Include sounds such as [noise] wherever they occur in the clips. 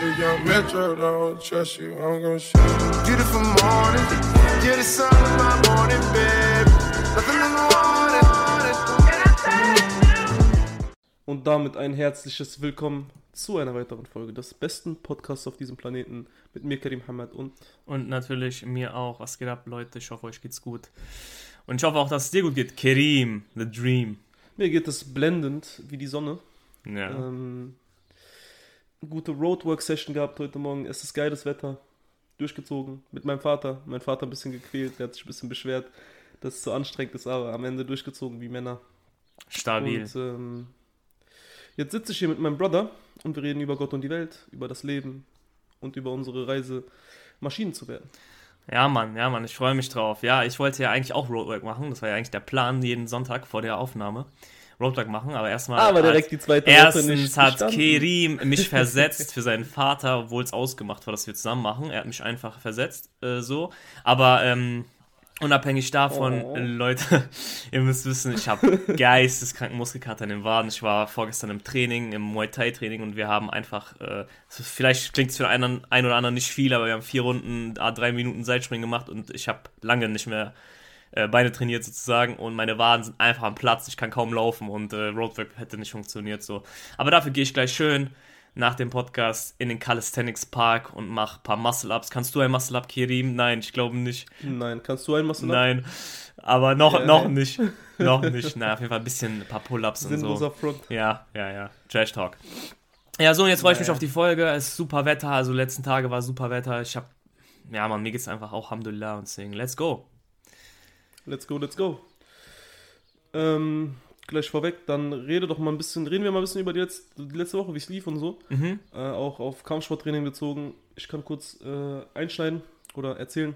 If young Metro don't trust you, I'm gonna shoot. Beautiful morning, you're the sun of my morning, babe. Nothing in the water. Und damit ein herzliches Willkommen zu einer weiteren Folge des besten Podcasts auf diesem Planeten mit mir, Karim Hamad und Und natürlich mir auch. Was geht ab, Leute? Ich hoffe, euch geht's gut. Und ich hoffe auch, dass es dir gut geht. Kerim, the dream. mir geht es blendend wie die Sonne. Ja. Ähm, gute Roadwork-Session gehabt heute Morgen. Es ist geiles Wetter. Durchgezogen mit meinem Vater. Mein Vater ein bisschen gequält, der hat sich ein bisschen beschwert, dass es so anstrengend ist, aber am Ende durchgezogen wie Männer. Stabil. Und ähm, jetzt sitze ich hier mit meinem Brother und wir reden über Gott und die Welt, über das Leben und über unsere Reise, Maschinen zu werden. Ja, Mann, ja, Mann, ich freue mich drauf. Ja, ich wollte ja eigentlich auch Roadwork machen. Das war ja eigentlich der Plan, jeden Sonntag vor der Aufnahme. Roadwork machen, aber erstmal. Aber direkt die zweite Woche Erstens nicht hat bestanden. Kerim mich [laughs] versetzt für seinen Vater, obwohl es ausgemacht war, dass wir zusammen machen. Er hat mich einfach versetzt, äh, so. Aber ähm, unabhängig davon, Oh. äh, Leute, [laughs] ihr müsst wissen, ich habe [laughs] geisteskranken Muskelkater in den Waden. Ich war vorgestern im Training, im Muay Thai Training und wir haben einfach, äh, vielleicht klingt es für einen, einen oder anderen nicht viel, aber wir haben vier Runden, a drei Minuten Seitspringen gemacht und ich habe lange nicht mehr äh, Beine trainiert sozusagen und meine Waden sind einfach am Platz. Ich kann kaum laufen und äh, Roadwork hätte nicht funktioniert so. Aber dafür gehe ich gleich schön nach dem Podcast in den Calisthenics Park und mache ein paar Muscle-Ups. Kannst du ein Muscle-Up, Kirim? Nein, ich glaube nicht. Nein, kannst du ein Muscle Nein. Aber noch, Ja, noch nee. nicht. [laughs] Noch nicht. Na, auf jeden Fall ein bisschen, ein paar Pull-Ups und so. Front. Ja, ja, ja. Trash Talk. Ja, so, und jetzt freue ich mich auf die Folge. Es ist super Wetter. Also, letzten Tage war super Wetter. Ich habe, ja, man, mir geht's einfach auch Alhamdulillah und deswegen, let's go. Let's go, let's go. Ähm, gleich vorweg, dann rede doch mal ein bisschen, reden wir mal ein bisschen über die letzte, die letzte Woche, wie es lief und so. Mhm. Äh, auch auf Kampfsporttraining bezogen. Ich kann kurz äh, einschneiden oder erzählen.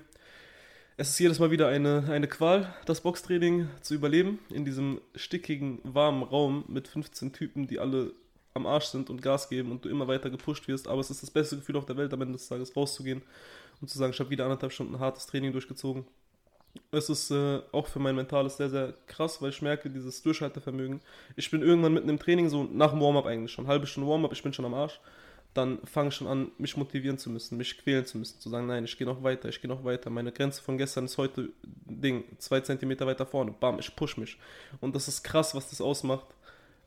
Es ist jedes Mal wieder eine, eine Qual, das Boxtraining zu überleben. In diesem stickigen, warmen Raum mit 15 Typen, die alle am Arsch sind und Gas geben und du immer weiter gepusht wirst. Aber es ist das beste Gefühl auf der Welt, am Ende des Tages rauszugehen und zu sagen, ich habe wieder anderthalb Stunden hartes Training durchgezogen. Es ist äh, auch für mein Mentales sehr, sehr krass, weil ich merke, dieses Durchhaltevermögen. Ich bin irgendwann mitten im Training, so nach dem Warm-up eigentlich schon, halbe Stunde Warm-up, ich bin schon am Arsch. Dann fange ich schon an, mich motivieren zu müssen, mich quälen zu müssen, zu sagen, nein, ich gehe noch weiter, ich gehe noch weiter. Meine Grenze von gestern ist heute Ding, zwei Zentimeter weiter vorne. Bam, ich push mich. Und das ist krass, was das ausmacht.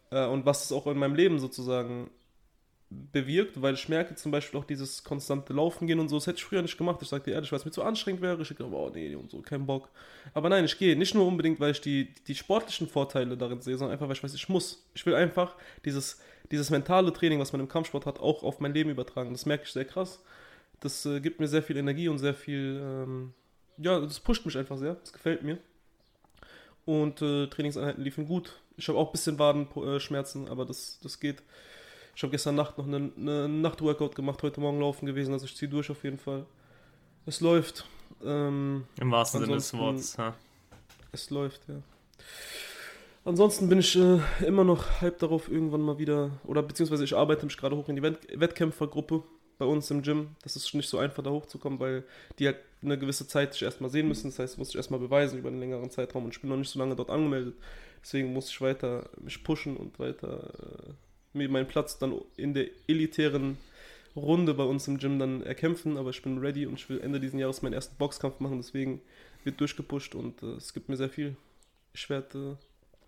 Äh, und was es auch in meinem Leben sozusagen bewirkt, weil ich merke zum Beispiel auch dieses konstante Laufen gehen und so, das hätte ich früher nicht gemacht. Ich sagte ehrlich, weil es mir zu anstrengend wäre. Ich glaube, oh nee, und so, kein Bock. Aber nein, ich gehe nicht nur unbedingt, weil ich die, die sportlichen Vorteile darin sehe, sondern einfach, weil ich weiß, ich muss. Ich will einfach dieses, dieses mentale Training, was man im Kampfsport hat, auch auf mein Leben übertragen. Das merke ich sehr krass. Das äh, gibt mir sehr viel Energie und sehr viel, ähm, ja, das pusht mich einfach sehr. Das gefällt mir. Und äh, Trainingseinheiten liefen gut. Ich habe auch ein bisschen Wadenschmerzen, aber das, das geht. Ich habe gestern Nacht noch einen eine Nachtworkout gemacht, heute Morgen laufen gewesen, also ich ziehe durch auf jeden Fall. Es läuft. Ähm, Im wahrsten Sinne des Wortes. Ja. es läuft, ja. Ansonsten bin ich äh, immer noch hype darauf, irgendwann mal wieder, oder beziehungsweise ich arbeite mich gerade hoch in die Wett Wettkämpfergruppe bei uns im Gym. Das ist nicht so einfach, da hochzukommen, weil die halt eine gewisse Zeit sich erstmal sehen müssen. Das heißt, muss ich erstmal beweisen über einen längeren Zeitraum und ich bin noch nicht so lange dort angemeldet. Deswegen muss ich weiter mich pushen und weiter äh, mir meinen Platz dann in der elitären Runde bei uns im Gym dann erkämpfen. Aber ich bin ready und ich will Ende dieses Jahres meinen ersten Boxkampf machen. Deswegen wird durchgepusht und äh, es gibt mir sehr viel. Ich werde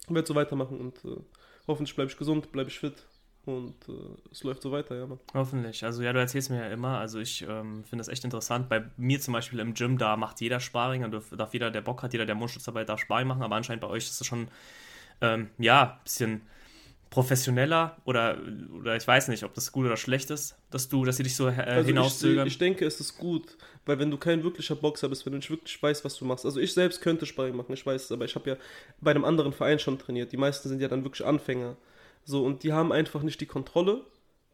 äh, werd so weitermachen und äh, hoffentlich bleibe ich gesund, bleibe ich fit und äh, es läuft so weiter, ja, Mann. Hoffentlich. Also ja, du erzählst mir ja immer. Also ich ähm, finde das echt interessant. Bei mir zum Beispiel im Gym, da macht jeder Sparring, da darf, jeder, der Bock hat, jeder, der Mundschutz darf Sparring machen, aber anscheinend bei euch ist es schon, ähm, ja, ein bisschen professioneller oder, oder ich weiß nicht, ob das gut oder schlecht ist, dass du, dass sie dich so äh, Also ich, hinauszögern. ich denke, es ist gut, weil wenn du kein wirklicher Boxer bist, wenn du nicht wirklich weißt, was du machst. Also ich selbst könnte Sparring machen, ich weiß es, aber ich habe ja bei einem anderen Verein schon trainiert. Die meisten sind ja dann wirklich Anfänger. So, und die haben einfach nicht die Kontrolle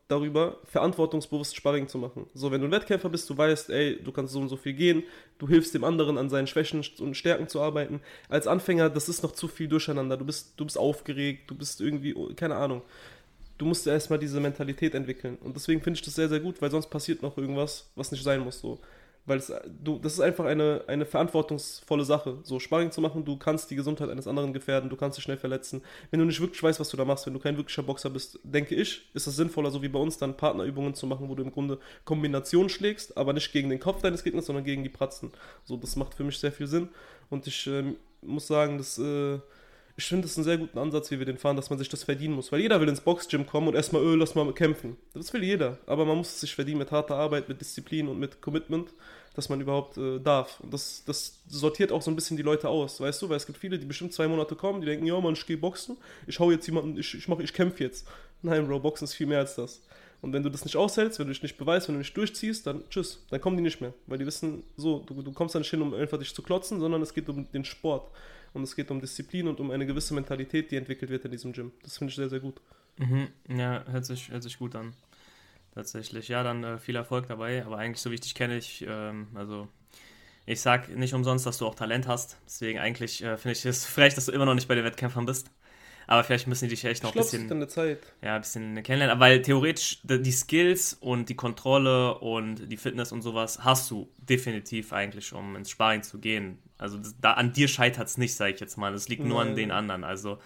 darüber, verantwortungsbewusst Sparring zu machen. So, wenn du ein Wettkämpfer bist, du weißt, ey, du kannst so und so viel gehen, du hilfst dem anderen an seinen Schwächen und Stärken zu arbeiten. Als Anfänger, das ist noch zu viel durcheinander. Du bist, du bist aufgeregt, du bist irgendwie, keine Ahnung. Du musst erstmal diese Mentalität entwickeln. Und deswegen finde ich das sehr, sehr gut, weil sonst passiert noch irgendwas, was nicht sein muss. So. Weil es, du, das ist einfach eine, eine verantwortungsvolle Sache. So Sparring zu machen, du kannst die Gesundheit eines anderen gefährden, du kannst dich schnell verletzen. Wenn du nicht wirklich weißt, was du da machst, wenn du kein wirklicher Boxer bist, denke ich, ist es sinnvoller, so wie bei uns, dann Partnerübungen zu machen, wo du im Grunde Kombinationen schlägst, aber nicht gegen den Kopf deines Gegners, sondern gegen die Pratzen. So, das macht für mich sehr viel Sinn. Und ich äh, muss sagen, dass. Äh, ich finde es einen sehr guten Ansatz, wie wir den fahren, dass man sich das verdienen muss. Weil jeder will ins Boxgym kommen und erstmal, öh, lass mal kämpfen. Das will jeder. Aber man muss es sich verdienen mit harter Arbeit, mit Disziplin und mit Commitment, dass man überhaupt äh, darf. Und das, das sortiert auch so ein bisschen die Leute aus, weißt du? Weil es gibt viele, die bestimmt zwei Monate kommen, die denken, ja, man, ich gehe boxen, ich hau jetzt jemanden, ich, ich, ich kämpfe jetzt. Nein, Bro, Boxen ist viel mehr als das. Und wenn du das nicht aushältst, wenn du dich nicht beweist, wenn du nicht durchziehst, dann tschüss, dann kommen die nicht mehr. Weil die wissen, so, du, du kommst da nicht hin, um einfach dich zu klotzen, sondern es geht um den Sport. Und es geht um Disziplin und um eine gewisse Mentalität, die entwickelt wird in diesem Gym. Das finde ich sehr, sehr gut. Mhm. Ja, hört sich, hört sich gut an. Tatsächlich. Ja, dann äh, viel Erfolg dabei. Aber eigentlich, so wie ich dich kenne, ich, ähm, also ich sag nicht umsonst, dass du auch Talent hast. Deswegen eigentlich äh, finde ich es frech, dass du immer noch nicht bei den Wettkämpfern bist. Aber vielleicht müssen die dich echt noch Ich ein bisschen, ist eine Zeit. ja, ein bisschen kennenlernen. Weil theoretisch die Skills und die Kontrolle und die Fitness und sowas hast du definitiv eigentlich, um ins Sparring zu gehen. Also das, da an dir scheitert es nicht, sage ich jetzt mal. Das liegt nur an Nein. den anderen. Also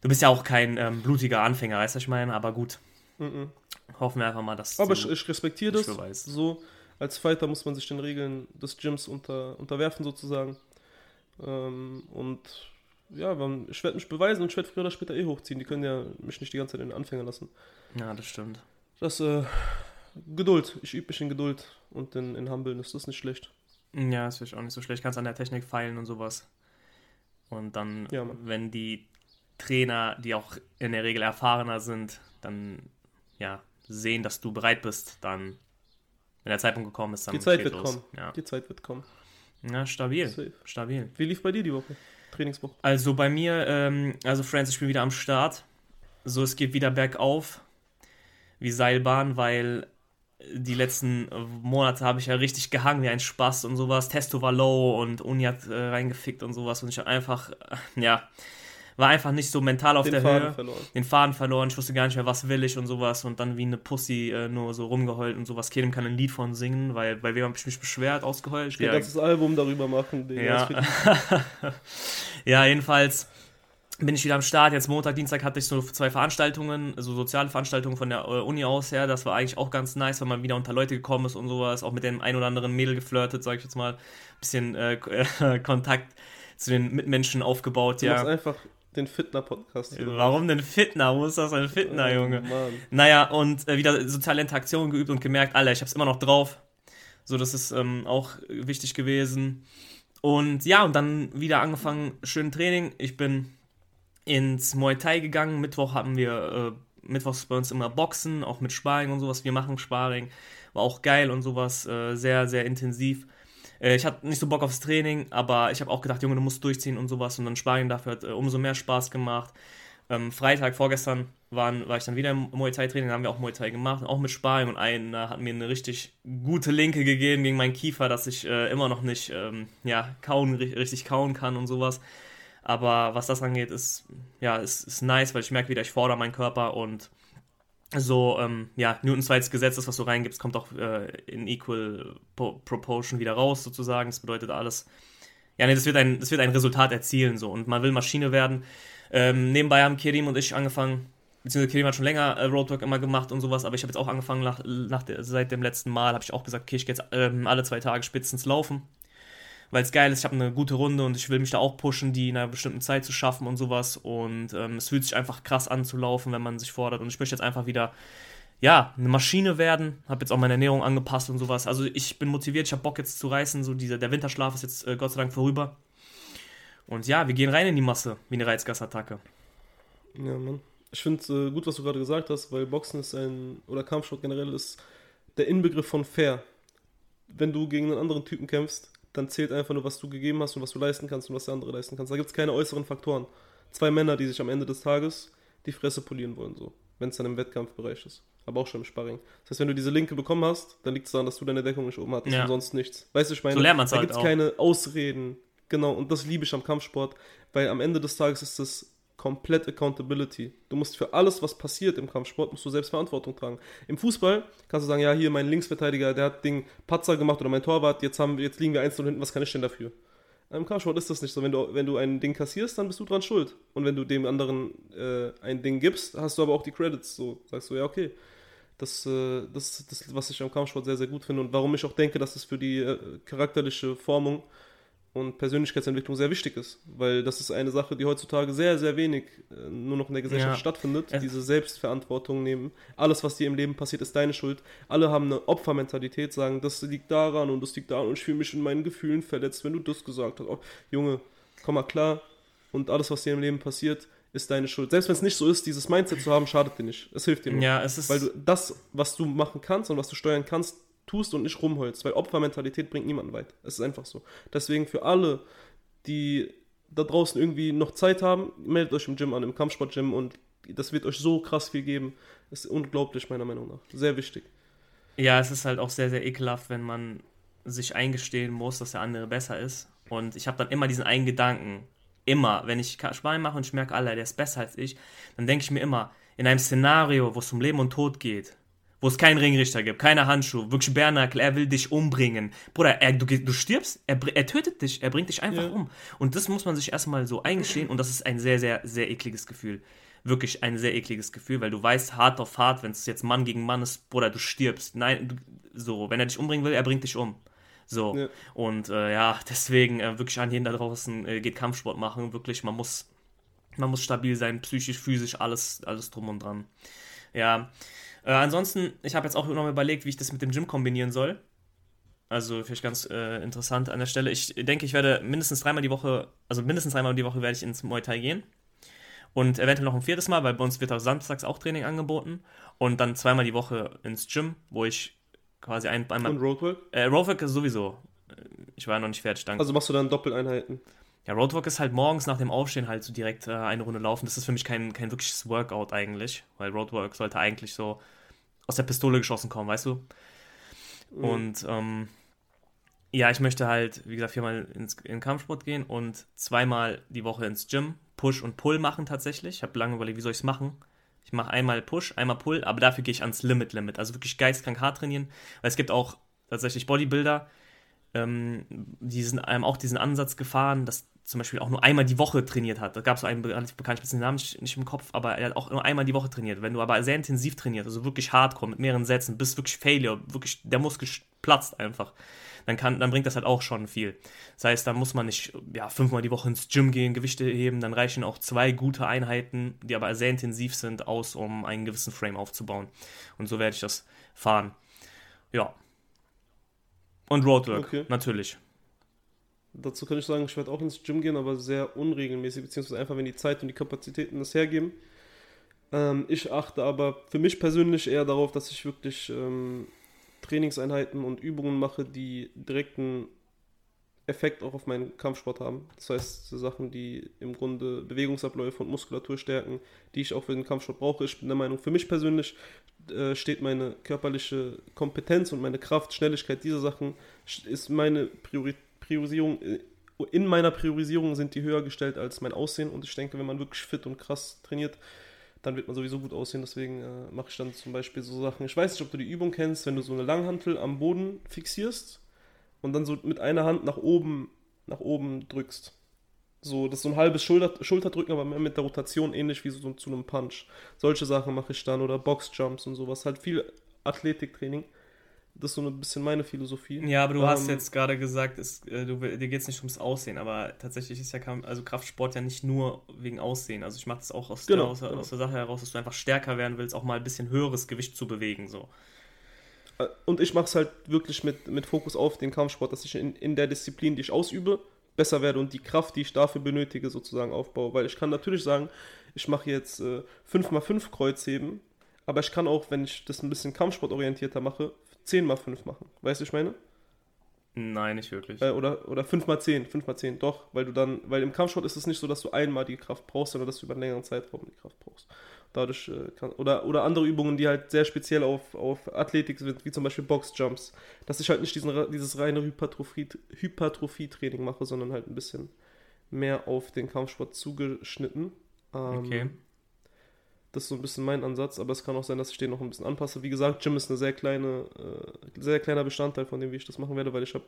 du bist ja auch kein ähm, blutiger Anfänger, weißt du, was ich meine? Aber gut, Mhm. hoffen wir einfach mal, dass Aber ich, ich respektiere das. beweist. So, als Fighter muss man sich den Regeln des Gyms unter, unterwerfen, sozusagen. Ähm, und ja, man- ich werde mich beweisen und ich werde früher oder später eh hochziehen. Die können ja mich nicht die ganze Zeit in den Anfänger lassen. Ja, das stimmt. Das, äh, Geduld. Ich übe mich in Geduld und in, in Humbleness. Das ist nicht schlecht. Ja, das finde ich auch nicht so schlecht. Kannst an der Technik feilen und sowas. Und dann, Ja, wenn die Trainer, die auch in der Regel erfahrener sind, dann ja, sehen, dass du bereit bist, dann, wenn der Zeitpunkt gekommen ist, dann Die Zeit wird los. kommen. Ja. Die Zeit wird kommen. ja, stabil. Safe. Stabil. Wie lief bei dir die Woche? Trainingswoche. Also bei mir, ähm, also Friends, ich bin wieder am Start. So, es geht wieder bergauf, wie Seilbahn, weil die letzten Monate habe ich ja richtig gehangen wie ein Spaß und sowas. Testo war low und Uni hat äh, reingefickt und sowas und ich habe einfach, äh, ja, war einfach nicht so mental auf Den der Faden Höhe. verloren. Den Faden verloren, ich wusste gar nicht mehr, was will ich und sowas und dann wie eine Pussy äh, nur so rumgeheult und sowas. Keinem kann ein Lied von singen, weil bei wem habe ich mich beschwert, ausgeheult. Ich kann ein ganzes Album darüber machen. Digga. ja. [laughs] Ja, jedenfalls bin ich wieder am Start. Jetzt Montag, Dienstag hatte ich so zwei Veranstaltungen, so soziale Veranstaltungen von der äh, Uni aus her. Das war eigentlich auch ganz nice, weil man wieder unter Leute gekommen ist und sowas. Auch mit dem ein oder anderen Mädel geflirtet, sag ich jetzt mal. Bisschen äh, [laughs] Kontakt zu den Mitmenschen aufgebaut, Du machst ja. einfach den Fitner-Podcast. Warum denn Fitner? Wo ist das ein Fitner, Oh, Junge? Mann. Naja, und äh, wieder soziale Interaktion geübt und gemerkt, Alter, ich hab's immer noch drauf. So, das ist ähm, auch wichtig gewesen. Und ja, und dann wieder angefangen, schön Training. Ich bin ins Muay Thai gegangen. Mittwoch hatten wir, äh, Mittwochs bei uns immer Boxen, auch mit Sparring und sowas. Wir machen Sparring. War auch geil und sowas, äh, sehr, sehr intensiv. Äh, ich hatte nicht so Bock aufs Training, aber ich habe auch gedacht, Junge, du musst durchziehen und sowas. Und dann Sparring dafür hat äh, umso mehr Spaß gemacht. Ähm, Freitag, vorgestern, waren, war ich dann wieder im Muay Thai Training, da haben wir auch Muay Thai gemacht, auch mit Sparring und einer hat mir eine richtig gute Linke gegeben gegen meinen Kiefer, dass ich äh, immer noch nicht ähm, ja, kauen, ri- richtig kauen kann und sowas. Aber was das angeht, ist, ja, ist, ist nice, weil ich merke wieder, ich fordere meinen Körper und so, ähm, ja, Newtons zweites Gesetz, das, was du reingibst, kommt auch äh, in equal po proportion wieder raus, sozusagen. Das bedeutet alles, ja, nee, das wird ein, das wird ein Resultat erzielen, so. Und man will Maschine werden. Ähm, nebenbei haben Kerim und ich angefangen, beziehungsweise Kerim hat schon länger äh, Roadwork immer gemacht und sowas, aber ich habe jetzt auch angefangen, nach, nach der, seit dem letzten Mal, habe ich auch gesagt, okay, ich gehe jetzt ähm, alle zwei Tage spitzens laufen weil es geil ist, ich habe eine gute Runde und ich will mich da auch pushen, die in einer bestimmten Zeit zu schaffen und sowas. Und ähm, es fühlt sich einfach krass an zu laufen, wenn man sich fordert. Und ich möchte jetzt einfach wieder, ja, eine Maschine werden. Habe jetzt auch meine Ernährung angepasst und sowas. Also ich bin motiviert, ich habe Bock jetzt zu reißen. So dieser, der Winterschlaf ist jetzt äh, Gott sei Dank vorüber. Und ja, wir gehen rein in die Masse, wie eine Reizgasattacke. Ja, Mann. Ich finde äh, gut, was du gerade gesagt hast, weil Boxen ist ein, oder Kampfsport generell ist der Inbegriff von fair. Wenn du gegen einen anderen Typen kämpfst, dann zählt einfach nur, was du gegeben hast und was du leisten kannst und was der andere leisten kann. Da gibt es keine äußeren Faktoren. Zwei Männer, die sich am Ende des Tages die Fresse polieren wollen, so. Wenn es dann im Wettkampfbereich ist. Aber auch schon im Sparring. Das heißt, wenn du diese Linke bekommen hast, dann liegt es daran, dass du deine Deckung nicht oben hattest Ja. und sonst nichts. Weißt du, ich meine, So da halt gibt es keine Ausreden. Genau, und das liebe ich am Kampfsport, weil am Ende des Tages ist es komplett Accountability. Du musst für alles, was passiert im Kampfsport, musst du selbst Verantwortung tragen. Im Fußball kannst du sagen, ja, hier mein Linksverteidiger, der hat den Patzer gemacht oder mein Torwart, jetzt, haben, jetzt liegen wir eins und hinten, was kann ich denn dafür? Im Kampfsport ist das nicht so. Wenn du, wenn du ein Ding kassierst, dann bist du dran schuld. Und wenn du dem anderen äh, ein Ding gibst, hast du aber auch die Credits. So sagst du, ja, okay. Das, äh, das, das, was ich am Kampfsport sehr, sehr gut finde und warum ich auch denke, dass es für die äh, charakterliche Formung und Persönlichkeitsentwicklung sehr wichtig ist, weil das ist eine Sache, die heutzutage sehr, sehr wenig äh, nur noch in der Gesellschaft Ja. stattfindet, Es- diese Selbstverantwortung nehmen. Alles, was dir im Leben passiert, ist deine Schuld. Alle haben eine Opfermentalität, sagen, das liegt daran und das liegt daran und ich fühle mich in meinen Gefühlen verletzt, wenn du das gesagt hast. Oh, Junge, komm mal klar und alles, was dir im Leben passiert, ist deine Schuld. Selbst wenn es nicht so ist, dieses Mindset zu haben, schadet dir nicht. Es hilft dir nur. Ja, es ist. Weil du das, was du machen kannst und was du steuern kannst, tust und nicht rumholst. Weil Opfermentalität bringt niemanden weit. Es ist einfach so. Deswegen für alle, die da draußen irgendwie noch Zeit haben, meldet euch im Gym an, im Kampfsportgym und das wird euch so krass viel geben. Das ist unglaublich, meiner Meinung nach. Sehr wichtig. Ja, es ist halt auch sehr, sehr ekelhaft, wenn man sich eingestehen muss, dass der andere besser ist. Und ich habe dann immer diesen einen Gedanken. Immer, wenn ich Sparring mache und ich merke, Alter, der ist besser als ich, dann denke ich mir immer, in einem Szenario, wo es um Leben und Tod geht, wo es keinen Ringrichter gibt, keine Handschuhe, wirklich Bernackel, er will dich umbringen. Bruder, er, du, du stirbst, er, er tötet dich, er bringt dich einfach Ja. um. Und das muss man sich erstmal so eingestehen und das ist ein sehr, sehr, sehr ekliges Gefühl. Wirklich ein sehr ekliges Gefühl, weil du weißt, hart auf hart, wenn es jetzt Mann gegen Mann ist, Bruder, du stirbst. Nein, du, so, wenn er dich umbringen will, er bringt dich um. So. Ja. Und äh, ja, deswegen äh, wirklich an jeden da draußen äh, geht Kampfsport machen. Wirklich, man muss, man muss stabil sein, psychisch, physisch, alles, alles drum und dran. Ja. Äh, ansonsten, ich habe jetzt auch noch mal überlegt, wie ich das mit dem Gym kombinieren soll. Also vielleicht ganz äh, interessant an der Stelle. Ich denke, ich werde mindestens dreimal die Woche, also mindestens dreimal die Woche werde ich ins Muay Thai gehen. Und eventuell noch ein viertes Mal, weil bei uns wird auch samstags auch Training angeboten. Und dann zweimal die Woche ins Gym, wo ich quasi ein, einmal Und Roadwork? äh, Roadwork ist sowieso. Ich war noch nicht fertig, danke. Also machst du dann Doppeleinheiten. Ja, Roadwork ist halt morgens nach dem Aufstehen halt so direkt äh, eine Runde laufen. Das ist für mich kein, kein wirkliches Workout eigentlich, weil Roadwork sollte eigentlich so aus der Pistole geschossen kommen, weißt du? Mhm. Und ähm, ja, ich möchte halt, wie gesagt, viermal ins, in den Kampfsport gehen und zweimal die Woche ins Gym, Push und Pull machen tatsächlich. Ich habe lange überlegt, wie soll ich es machen. Ich mache einmal Push, einmal Pull, aber dafür gehe ich ans Limit Limit. Also wirklich geistkrank hart trainieren. Weil es gibt auch tatsächlich Bodybuilder, ähm, die sind einem auch diesen Ansatz gefahren, dass zum Beispiel auch nur einmal die Woche trainiert hat. Da gab es einen relativ bekannten, ich habe den Namen nicht, im Kopf, aber er hat auch nur einmal die Woche trainiert. Wenn du aber sehr intensiv trainiert, also wirklich hardcore mit mehreren Sätzen, bis wirklich Failure, wirklich der Muskel platzt einfach, dann, kann, dann bringt das halt auch schon viel. Das heißt, da muss man nicht ja, fünfmal die Woche ins Gym gehen, Gewichte heben, dann reichen auch zwei gute Einheiten, die aber sehr intensiv sind, aus, um einen gewissen Frame aufzubauen. Und so werde ich das fahren. Ja. Und Roadwork, Okay. natürlich. Dazu kann ich sagen, ich werde auch ins Gym gehen, aber sehr unregelmäßig, beziehungsweise einfach, wenn die Zeit und die Kapazitäten das hergeben. Ähm, ich achte aber für mich persönlich eher darauf, dass ich wirklich ähm, Trainingseinheiten und Übungen mache, die direkten Effekt auch auf meinen Kampfsport haben. Das heißt, so Sachen, die im Grunde Bewegungsabläufe und Muskulatur stärken, die ich auch für den Kampfsport brauche. Ich bin der Meinung, für mich persönlich äh, steht meine körperliche Kompetenz und meine Kraft, Schnelligkeit, diese Sachen ist meine Priori Priorisierung. äh, In meiner Priorisierung sind die höher gestellt als mein Aussehen und ich denke, wenn man wirklich fit und krass trainiert, dann wird man sowieso gut aussehen. Deswegen äh, mache ich dann zum Beispiel so Sachen. Ich weiß nicht, ob du die Übung kennst, wenn du so eine Langhantel am Boden fixierst und dann so mit einer Hand nach oben, nach oben drückst. So, das ist so ein halbes Schulter, Schulterdrücken, aber mehr mit der Rotation ähnlich wie so zu einem Punch. Solche Sachen mache ich dann oder Boxjumps und sowas. Halt viel Athletiktraining. Das ist so ein bisschen meine Philosophie. Ja, aber du hast Ähm, jetzt gerade gesagt, es, äh, du, dir geht es nicht ums Aussehen, aber tatsächlich ist ja also Kraftsport ja nicht nur wegen Aussehen. Also ich mache das auch aus, Genau, der, aus, genau. aus der Sache heraus, dass du einfach stärker werden willst, auch mal ein bisschen höheres Gewicht zu bewegen. So. Äh, Und ich mache es halt wirklich mit, mit Fokus auf den Kampfsport, dass ich in, in der Disziplin, die ich ausübe, besser werde und die Kraft, die ich dafür benötige, sozusagen aufbaue. Weil ich kann natürlich sagen, ich mache jetzt äh, 5x5 Kreuzheben, aber ich kann auch, wenn ich das ein bisschen kampfsportorientierter mache, 10x5 machen. Weißt du, ich meine? Nein, nicht wirklich. Äh, oder, oder 5x10, 5x10, doch, weil du dann, weil im Kampfsport ist es nicht so, dass du einmal die Kraft brauchst, sondern dass du über einen längeren Zeitraum die Kraft brauchst. Dadurch äh, kann, oder, oder andere Übungen, die halt sehr speziell auf, auf Athletik sind, wie zum Beispiel Boxjumps, dass ich halt nicht diesen, dieses reine Hypertrophie, Hypertrophie-Training mache, sondern halt ein bisschen mehr auf den Kampfsport zugeschnitten. Ähm, Okay. Das ist so ein bisschen mein Ansatz, aber es kann auch sein, dass ich den noch ein bisschen anpasse. Wie gesagt, Gym ist eine sehr kleine, äh, sehr kleiner Bestandteil von dem, wie ich das machen werde, weil ich habe,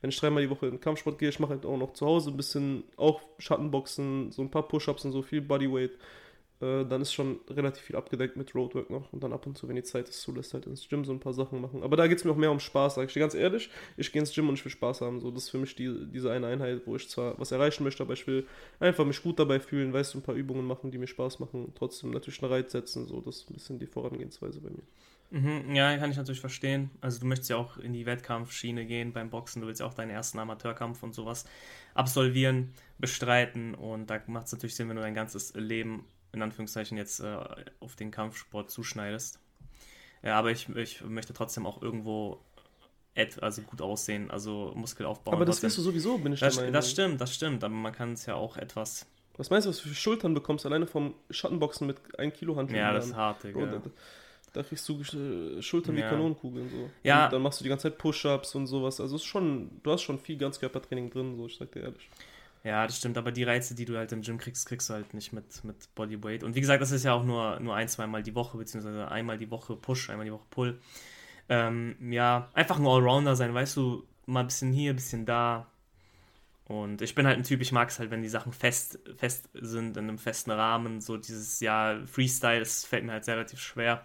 wenn ich dreimal die Woche in den Kampfsport gehe, ich mache halt auch noch zu Hause ein bisschen, auch Schattenboxen, so ein paar Push-Ups und so viel Bodyweight. Äh, dann ist schon relativ viel abgedeckt mit Roadwork noch und dann ab und zu, wenn die Zeit es zulässt, halt ins Gym so ein paar Sachen machen. Aber da geht es mir auch mehr um Spaß, sag ich dir ganz ehrlich. Ich gehe ins Gym und ich will Spaß haben. So, das ist für mich die, diese eine Einheit, wo ich zwar was erreichen möchte, aber ich will einfach mich gut dabei fühlen, weißt du, ein paar Übungen machen, die mir Spaß machen, trotzdem natürlich einen Reiz setzen. So, das ist ein bisschen die Vorangehensweise bei mir. Mhm, ja, kann ich natürlich verstehen. Also du möchtest ja auch in die Wettkampfschiene gehen beim Boxen, du willst ja auch deinen ersten Amateurkampf und sowas absolvieren, bestreiten und da macht es natürlich Sinn, wenn du dein ganzes Leben in Anführungszeichen jetzt äh, auf den Kampfsport zuschneidest. Ja, aber ich, ich möchte trotzdem auch irgendwo also gut aussehen, also Muskel aufbauen. Aber das trotzdem. wirst du sowieso, bin ich das, der Meinung. das stimmt, das stimmt, aber man kann es ja auch etwas. Was meinst du, was du für Schultern bekommst, alleine vom Schattenboxen mit 1 Kilo Handschuhen? Ja, das ist hart, Digga. Da, kriegst du äh, Schultern Ja. wie Kanonenkugeln so. Ja. Und dann machst du die ganze Zeit Push-Ups und sowas. Also ist schon, du hast schon viel Ganzkörpertraining drin, so ich sag dir ehrlich. Ja, das stimmt, aber die Reize, die du halt im Gym kriegst, kriegst du halt nicht mit, mit Bodyweight. Und wie gesagt, das ist ja auch nur, nur ein, zweimal die Woche, beziehungsweise einmal die Woche Push, einmal die Woche Pull. Ähm, ja, einfach ein Allrounder sein, weißt du, mal ein bisschen hier, ein bisschen da. Und ich bin halt ein Typ, ich mag es halt, wenn die Sachen fest, fest sind, in einem festen Rahmen. So dieses, ja, Freestyle, das fällt mir halt sehr relativ schwer.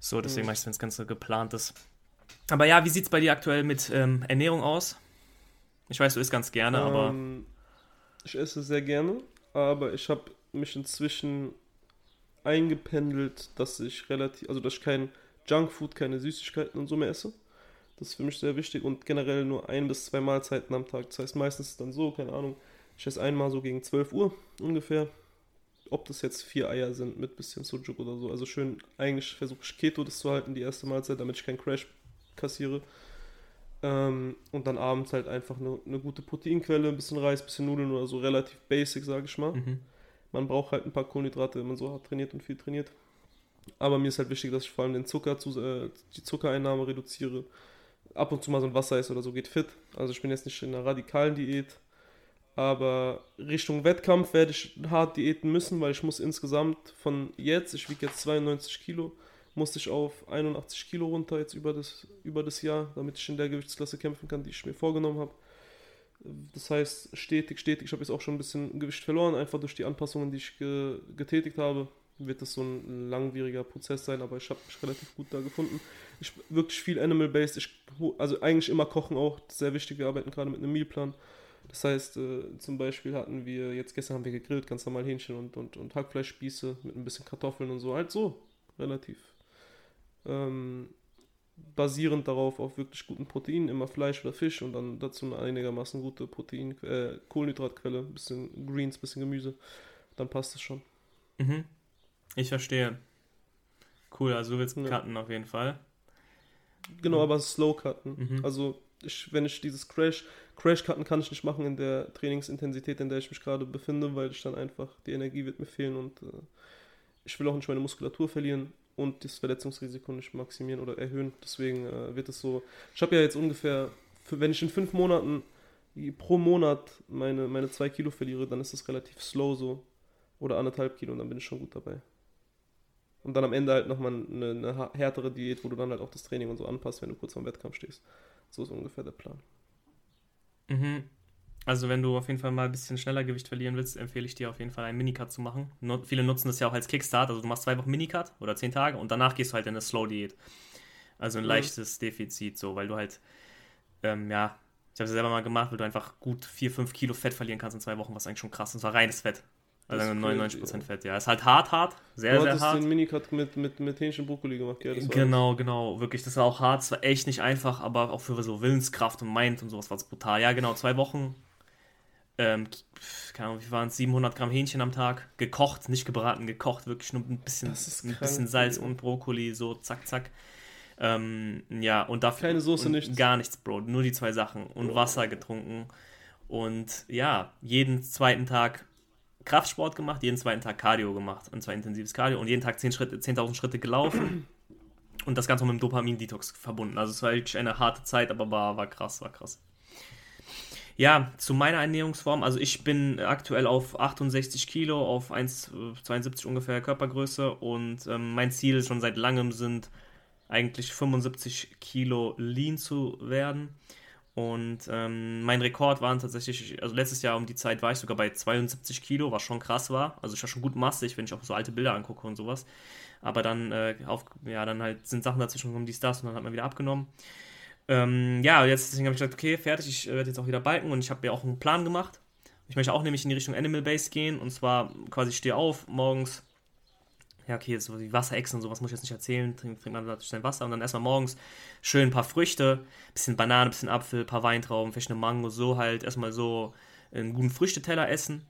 So, deswegen Mhm. mache ich es, wenn es ganz so geplant ist. Aber ja, wie sieht es bei dir aktuell mit ähm, Ernährung aus? Ich weiß, du isst ganz gerne, aber. Ähm, ich esse sehr gerne, aber ich habe mich inzwischen eingependelt, dass ich relativ, also dass ich kein Junkfood, keine Süßigkeiten und so mehr esse. Das ist für mich sehr wichtig und generell nur ein bis zwei Mahlzeiten am Tag. Das heißt, meistens ist es dann so, keine Ahnung, ich esse einmal so gegen 12 Uhr ungefähr. Ob das jetzt vier Eier sind mit bisschen Sujuk oder so. Also schön, eigentlich versuche ich Keto das zu halten, die erste Mahlzeit, damit ich keinen Crash kassiere. Ähm, und dann abends halt einfach eine, eine gute Proteinquelle, ein bisschen Reis, ein bisschen Nudeln oder so, relativ basic, sage ich mal. Mhm. Man braucht halt ein paar Kohlenhydrate, wenn man so hart trainiert und viel trainiert. Aber mir ist halt wichtig, dass ich vor allem den Zucker, zu, äh, die Zuckereinnahme reduziere. Ab und zu mal so ein Wasser ist oder so geht fit. Also ich bin jetzt nicht in einer radikalen Diät. Aber Richtung Wettkampf werde ich hart diäten müssen, weil ich muss insgesamt von jetzt, ich wiege jetzt 92 Kilo, musste ich auf 81 Kilo runter jetzt über das, über das Jahr, damit ich in der Gewichtsklasse kämpfen kann, die ich mir vorgenommen habe. Das heißt, stetig, stetig, ich habe jetzt auch schon ein bisschen Gewicht verloren, einfach durch die Anpassungen, die ich ge getätigt habe. Wird das so ein langwieriger Prozess sein, aber ich habe mich relativ gut da gefunden. Ich wirklich viel Animal-Based, also eigentlich immer kochen auch, sehr wichtig. Wir arbeiten gerade mit einem Mealplan. Das heißt, äh, zum Beispiel hatten wir, jetzt gestern haben wir gegrillt, ganz normal Hähnchen und, und, und Hackfleischspieße mit ein bisschen Kartoffeln und so, halt so, relativ. Ähm, basierend darauf auf wirklich guten Proteinen, immer Fleisch oder Fisch und dann dazu eine einigermaßen gute Protein, äh, Kohlenhydratquelle, bisschen Greens, bisschen Gemüse, dann passt es schon. Mhm. Ich verstehe. Cool, also du willst Ja. cutten auf jeden Fall. Genau, Mhm. aber slow cutten. Mhm. Also ich, wenn ich dieses Crash, Crash cutten kann ich nicht machen in der Trainingsintensität, in der ich mich gerade befinde, weil ich dann einfach, die Energie wird mir fehlen und äh, ich will auch nicht meine Muskulatur verlieren und das Verletzungsrisiko nicht maximieren oder erhöhen. Deswegen äh, wird es so, ich habe ja jetzt ungefähr, wenn ich in fünf Monaten pro Monat meine, meine zwei Kilo verliere, dann ist das relativ slow so. Oder anderthalb Kilo und dann bin ich schon gut dabei. Und dann am Ende halt nochmal eine, eine härtere Diät, wo du dann halt auch das Training und so anpasst, wenn du kurz vorm Wettkampf stehst. So ist ungefähr der Plan. Mhm. Also wenn du auf jeden Fall mal ein bisschen schneller Gewicht verlieren willst, empfehle ich dir auf jeden Fall einen Minicut zu machen. Nu viele nutzen das ja auch als Kickstart, also du machst zwei Wochen Minicut oder zehn Tage und danach gehst du halt in eine Slow-Diät. Also ein Mhm. leichtes Defizit, so, weil du halt, ähm, ja, ich habe es selber mal gemacht, weil du einfach gut 4, 5 Kilo Fett verlieren kannst in zwei Wochen, was eigentlich schon krass ist. Und zwar reines Fett. Also Das ist 99% crazy, ja. Fett, ja. Ist halt hart, hart, sehr, du sehr hart. den Minicut mit, mit, mit Hähnchen Brokkoli gemacht, war Genau, genau, wirklich, das war auch hart, es war echt nicht einfach, aber auch für so Willenskraft und Mind und sowas war es brutal. Ja, genau, zwei Wochen, ähm, keine Ahnung, wie waren es, 700 Gramm Hähnchen am Tag, gekocht, nicht gebraten, gekocht, wirklich nur ein bisschen, ein bisschen Salz und Brokkoli, so zack, zack. Ähm, ja, und dafür. Keine Soße, nichts. Gar nichts, Bro, nur die zwei Sachen und Boah. Wasser getrunken und ja, jeden zweiten Tag Kraftsport gemacht, jeden zweiten Tag Cardio gemacht, und zwar intensives Cardio und jeden Tag 10 Schritte, 10.000 Schritte gelaufen [clears throat] und das Ganze mit dem Dopamin-Detox verbunden. Also es war wirklich eine harte Zeit, aber war, war krass, war krass. Ja, zu meiner Ernährungsform. Also ich bin aktuell auf 68 Kilo, auf 1,72 ungefähr Körpergröße und ähm, mein Ziel schon seit langem sind eigentlich 75 Kilo lean zu werden. Und ähm, mein Rekord waren tatsächlich, also letztes Jahr um die Zeit war ich sogar bei 72 Kilo, was schon krass war. Also ich war schon gut massig, wenn ich auch so alte Bilder angucke und sowas. Aber dann, äh, auf, ja, dann halt sind Sachen dazwischen gekommen, die das und dann hat man wieder abgenommen. Ähm, ja, jetzt deswegen habe ich gesagt, okay, fertig, ich äh, werde jetzt auch wieder balken und ich habe mir auch einen Plan gemacht. Ich möchte auch nämlich in die Richtung Animal Base gehen und zwar quasi stehe auf morgens. Ja, okay, so die Wasserechsen und sowas muss ich jetzt nicht erzählen. Trinkt, trinkt man sein Wasser und dann erstmal morgens schön ein paar Früchte, bisschen Banane, bisschen Apfel, paar Weintrauben, vielleicht eine Mango, so halt erstmal so einen guten Früchteteller essen.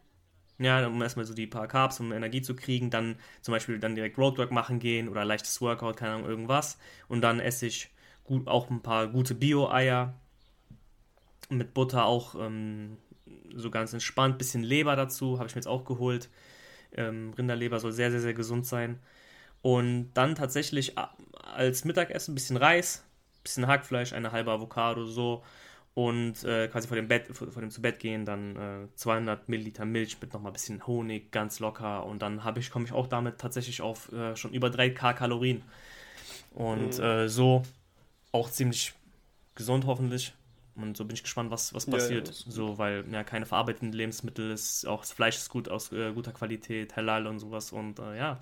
Ja, um erstmal so die paar Carbs, um Energie zu kriegen. Dann zum Beispiel dann direkt Roadwork machen gehen oder leichtes Workout, keine Ahnung, irgendwas. Und dann esse ich gut, auch ein paar gute Bio-Eier. Mit Butter auch ähm, so ganz entspannt. Bisschen Leber dazu, habe ich mir jetzt auch geholt. Ähm, Rinderleber soll sehr, sehr, sehr gesund sein. Und dann tatsächlich als Mittagessen ein bisschen Reis, bisschen Hackfleisch, eine halbe Avocado so. Und äh, quasi vor dem Bett, vor, vor, dem zu Bett gehen, dann äh, 200 Milliliter Milch mit nochmal ein bisschen Honig, ganz locker. Und dann ich, komme ich auch damit tatsächlich auf äh, schon über 3K Kalorien. Und mhm. Äh, so auch ziemlich gesund hoffentlich. Und so bin ich gespannt, was, was passiert. Ja, ja, so, weil ja keine verarbeiteten Lebensmittel ist, auch das Fleisch ist gut aus äh, guter Qualität, halal und sowas. Und äh, ja,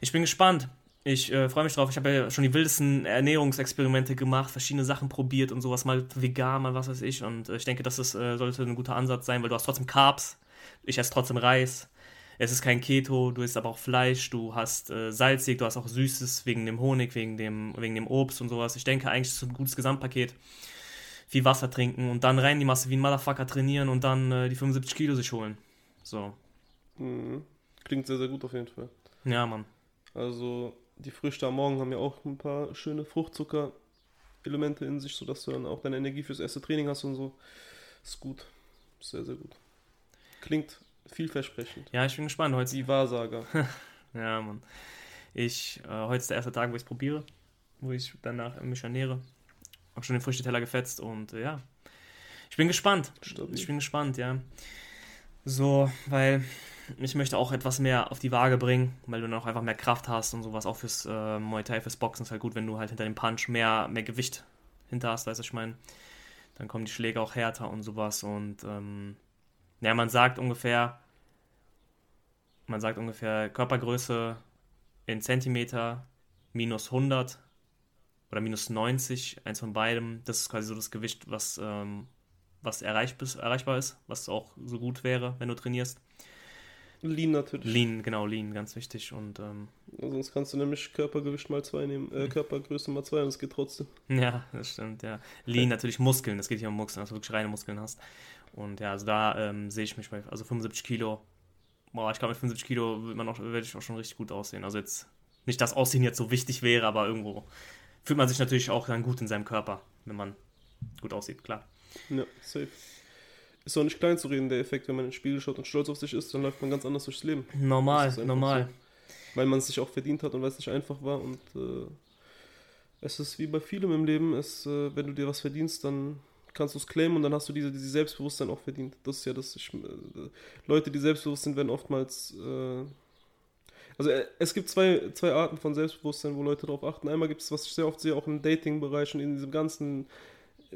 ich bin gespannt. Ich äh, freue mich drauf. Ich habe ja schon die wildesten Ernährungsexperimente gemacht, verschiedene Sachen probiert und sowas, mal vegan, mal was weiß ich. Und äh, ich denke, das ist, äh, sollte ein guter Ansatz sein, weil du hast trotzdem Carbs. Ich esse trotzdem Reis es ist kein Keto, du isst aber auch Fleisch, du hast äh, salzig, du hast auch Süßes wegen dem Honig, wegen dem, wegen dem Obst und sowas. Ich denke eigentlich ist es ein gutes Gesamtpaket. Viel Wasser trinken und dann rein die Masse wie ein Motherfucker trainieren und dann äh, die 75 Kilo sich holen. So. Mhm. Klingt sehr, sehr gut auf jeden Fall. Ja, Mann. Also, die Früchte am Morgen haben ja auch ein paar schöne Fruchtzucker-Elemente in sich, sodass du dann auch deine Energie fürs erste Training hast und so. Ist gut. Sehr, sehr gut. Klingt vielversprechend. Ja, ich bin gespannt. Heute die Wahrsager. [laughs] ja, Mann. Ich, äh, heute ist der erste Tag, wo ich es probiere, wo ich danach mich ernähre. Hab schon den Früchteteller gefetzt und äh, ja. Ich bin gespannt. Stabil. Ich bin gespannt, ja. So, weil ich möchte auch etwas mehr auf die Waage bringen, weil du dann auch einfach mehr Kraft hast und sowas. Auch fürs äh, Muay Thai, fürs Boxen ist halt gut, wenn du halt hinter dem Punch mehr, mehr Gewicht hinter hast, weißt du, ich meine. Dann kommen die Schläge auch härter und sowas und ähm, ja, man sagt ungefähr, man sagt ungefähr Körpergröße in Zentimeter minus 100 oder minus 90, eins von beidem. Das ist quasi so das Gewicht, was, ähm, was erreich, erreichbar ist, was auch so gut wäre, wenn du trainierst. Lean natürlich. Lean, genau, Lean, ganz wichtig. Und, ähm, Sonst kannst du nämlich Körpergewicht mal zwei nehmen, äh, Körpergröße mal zwei und es geht trotzdem. Ja, das stimmt, ja. Lean natürlich Muskeln, das geht hier um Muskeln, dass du wirklich reine Muskeln hast. Und ja, also da ähm, sehe ich mich bei, also 75 Kilo. Boah, ich glaube, mit 75 Kilo wird man auch, werde ich auch schon richtig gut aussehen. Also jetzt, nicht, dass Aussehen jetzt so wichtig wäre, aber irgendwo fühlt man sich natürlich auch dann gut in seinem Körper, wenn man gut aussieht, klar. Ja, safe. Ist auch nicht klein zu reden, der Effekt, wenn man in den Spiegel schaut und stolz auf sich ist, dann läuft man ganz anders durchs Leben. Normal, normal. So, weil man es sich auch verdient hat und weil es nicht einfach war und äh, es ist wie bei vielem im Leben, es, äh, wenn du dir was verdienst, dann kannst du es claimen und dann hast du diese, diese Selbstbewusstsein auch verdient. Das ist ja das. Ich, äh, Leute, die selbstbewusst sind, werden oftmals. Also äh, es gibt zwei, zwei Arten von Selbstbewusstsein, wo Leute darauf achten. Einmal gibt es, was ich sehr oft sehe, auch im Dating-Bereich und in diesem ganzen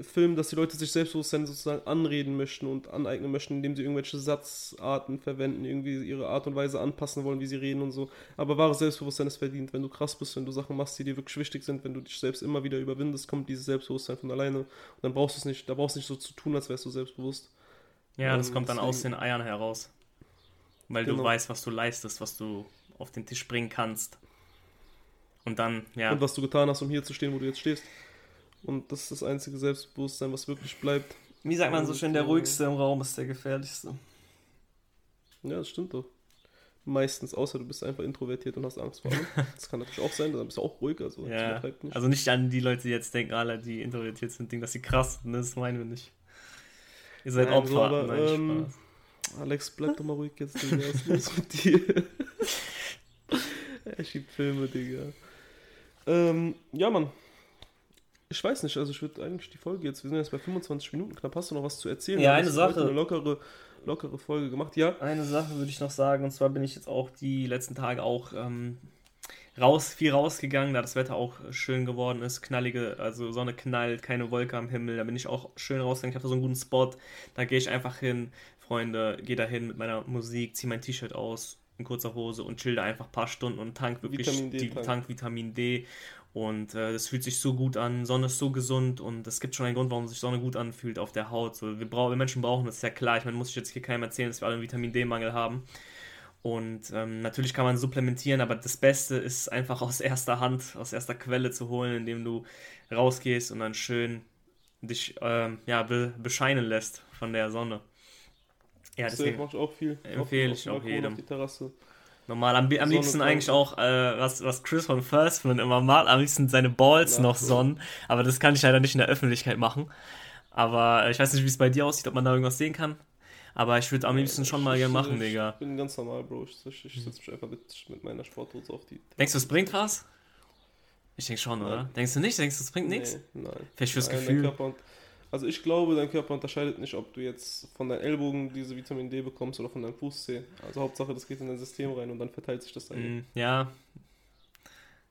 Film, dass die Leute sich Selbstbewusstsein sozusagen anreden möchten und aneignen möchten, indem sie irgendwelche Satzarten verwenden, irgendwie ihre Art und Weise anpassen wollen, wie sie reden und so. Aber wahres Selbstbewusstsein ist verdient. Wenn du krass bist, wenn du Sachen machst, die dir wirklich wichtig sind, wenn du dich selbst immer wieder überwindest, kommt dieses Selbstbewusstsein von alleine. Und dann brauchst du es nicht, da brauchst du nicht so zu tun, als wärst du selbstbewusst. Ja, das ähm, kommt dann deswegen. aus den Eiern heraus. Weil genau. du weißt, was du leistest, was du auf den Tisch bringen kannst. Und dann, ja. Und was du getan hast, um hier zu stehen, wo du jetzt stehst. Und das ist das einzige Selbstbewusstsein, was wirklich bleibt. Wie sagt man so schön, der ruhigste im Raum ist der gefährlichste. Ja, das stimmt doch. Meistens, außer du bist einfach introvertiert und hast Angst vor allem. [laughs] Das kann natürlich auch sein, dann bist du auch ruhig. Also, ja. nicht. also nicht an die Leute, die jetzt denken, alle, die introvertiert sind, denken, dass sie krass sind. Das meinen wir nicht. Ihr seid Nein, Opfer. So, aber, Nein, ähm, Alex, bleib doch mal ruhig jetzt. Was ist los mit dir? [laughs] [laughs] er schiebt Filme, Digga. Ähm, ja, Mann. Ich weiß nicht, also ich würde eigentlich die Folge jetzt, wir sind jetzt bei 25 Minuten knapp, hast du noch was zu erzählen? Ja, eine Sache. Eine lockere, lockere Folge gemacht, ja. Eine Sache würde ich noch sagen, und zwar bin ich jetzt auch die letzten Tage auch ähm, raus, viel rausgegangen, da das Wetter auch schön geworden ist, knallige, also Sonne knallt, keine Wolke am Himmel, da bin ich auch schön rausgegangen, ich habe da so einen guten Spot, da gehe ich einfach hin, Freunde, gehe da hin mit meiner Musik, ziehe mein T-Shirt aus, in kurzer Hose und chill da einfach ein paar Stunden und tank wirklich Vitamin D die, tank. tank Vitamin D und äh, das fühlt sich so gut an, Sonne ist so gesund und es gibt schon einen Grund, warum sich Sonne gut anfühlt auf der Haut. So, wir, brauchen, wir Menschen brauchen das, ist ja klar. Ich meine, muss ich jetzt hier keinem erzählen, dass wir alle einen Vitamin D-Mangel haben. Und ähm, natürlich kann man supplementieren, aber das Beste ist einfach aus [laughs] erster Hand, aus erster Quelle zu holen, indem du rausgehst und dann schön dich ähm, ja, be bescheinen lässt von der Sonne. Ja, Das deswegen mache ich auch viel. Empfehle ich auch jedem. Auf die Terrasse. normal. Am, am liebsten eigentlich auch, äh, was, was Chris von First Man immer macht, am liebsten seine Balls Ja, noch so. sonnen. Aber das kann ich leider nicht in der Öffentlichkeit machen. Aber äh, ich weiß nicht, wie es bei dir aussieht, ob man da irgendwas sehen kann. Aber ich würde am liebsten schon mal gerne machen, ich, Digga. Ich bin ganz normal, Bro. Ich, ich, ich setze mich einfach mit, mit meiner Sporthose auf die. Denkst du, es bringt was? Ich denke schon, oder? Nein. Denkst du nicht? Denkst du, es bringt nichts? Nee, nein. Vielleicht fürs Nein, Gefühl. Also ich glaube, dein Körper unterscheidet nicht, ob du jetzt von deinen Ellbogen diese Vitamin D bekommst oder von deinem Fußzeh. Also Hauptsache, das geht in dein System rein und dann verteilt sich das dann. Mm, ja.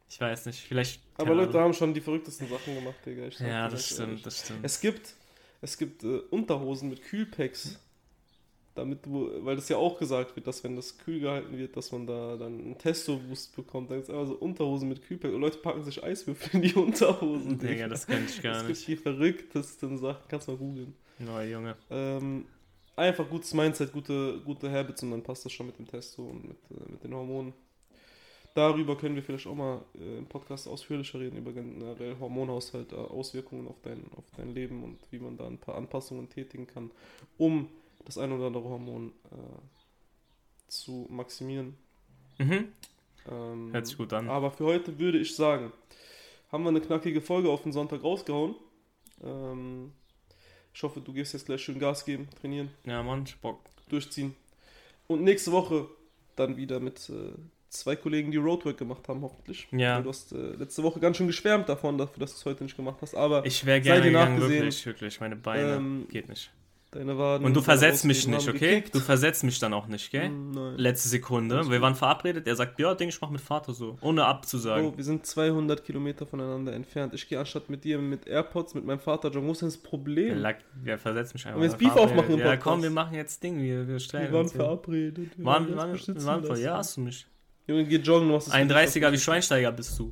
Ich weiß nicht. Vielleicht. Aber Leute Ahnung. haben schon die verrücktesten Sachen gemacht, Digga. Ja, das stimmt, ehrlich. das stimmt. Es gibt, es gibt äh, Unterhosen mit Kühlpacks. Damit du, weil das ja auch gesagt wird, dass wenn das kühl gehalten wird, dass man da dann einen Testo-Boost bekommt. Dann ist einfach so Unterhosen mit Kühlpack. Und Leute packen sich Eiswürfel in die [laughs] Unterhosen. Digga, das kann ich gar gibt nicht. die verrücktesten Sachen. Kannst mal googeln. Neue Junge. Ähm, einfach gutes Mindset, gute, gute Habits und dann passt das schon mit dem Testo und mit, äh, mit den Hormonen. Darüber können wir vielleicht auch mal äh, im Podcast ausführlicher reden, über generell Hormonhaushalt, äh, Auswirkungen auf dein, auf dein Leben und wie man da ein paar Anpassungen tätigen kann, um das ein oder andere Hormon äh, zu maximieren. Mhm. Ähm, Hört sich gut an. aber für heute würde ich sagen, haben wir eine knackige Folge auf den Sonntag rausgehauen. Ähm, ich hoffe, du gehst jetzt gleich schön Gas geben, trainieren, Ja, Mann, ich Bock. durchziehen. Und nächste Woche dann wieder mit äh, zwei Kollegen, die Roadwork gemacht haben, hoffentlich. Ja. Du hast äh, letzte Woche ganz schön geschwärmt davon, dafür, dass du es heute nicht gemacht hast. Aber Ich wäre gerne dir gegangen, nachgesehen. wirklich, wirklich. Meine Beine Ähm, geht nicht. Deine Waden. Und du versetzt mich nicht, okay? gekickt. Du versetzt mich dann auch nicht, gell? Nein. Letzte Sekunde. Wir waren verabredet. Er sagt, ja, Ding, ich mach mit Vater so. Ohne abzusagen. Bro, wir sind 200 Kilometer voneinander entfernt. Ich gehe anstatt mit dir mit AirPods mit meinem Vater joggen. Wo ist denn das Problem? lag, ja, versetzt mich einfach. wir jetzt Beef aufmachen im Ja, Podcast? komm, wir machen jetzt Ding. Wir, wir stellen Wir waren uns verabredet. Wir Waren, wir waren, wir waren lassen. Ja, hast du mich. Junge, geh joggen, du hast es Ein verdient. 30er wie Schweinsteiger bist du.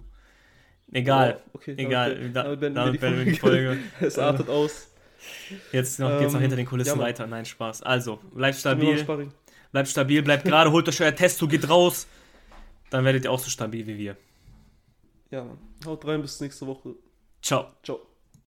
Egal. Oh, okay, Egal. Damit, Da- damit damit beenden wir die. Folge. [laughs] es artet aus. Jetzt noch, geht's noch Ähm, hinter den Kulissen ja, weiter. Nein, Spaß. Also, bleibt stabil. Bleibt stabil, bleibt gerade, holt euch euer Testo, geht raus. Dann werdet ihr auch so stabil wie wir. Ja, Mann. Haut rein, bis nächste Woche. Ciao. Ciao.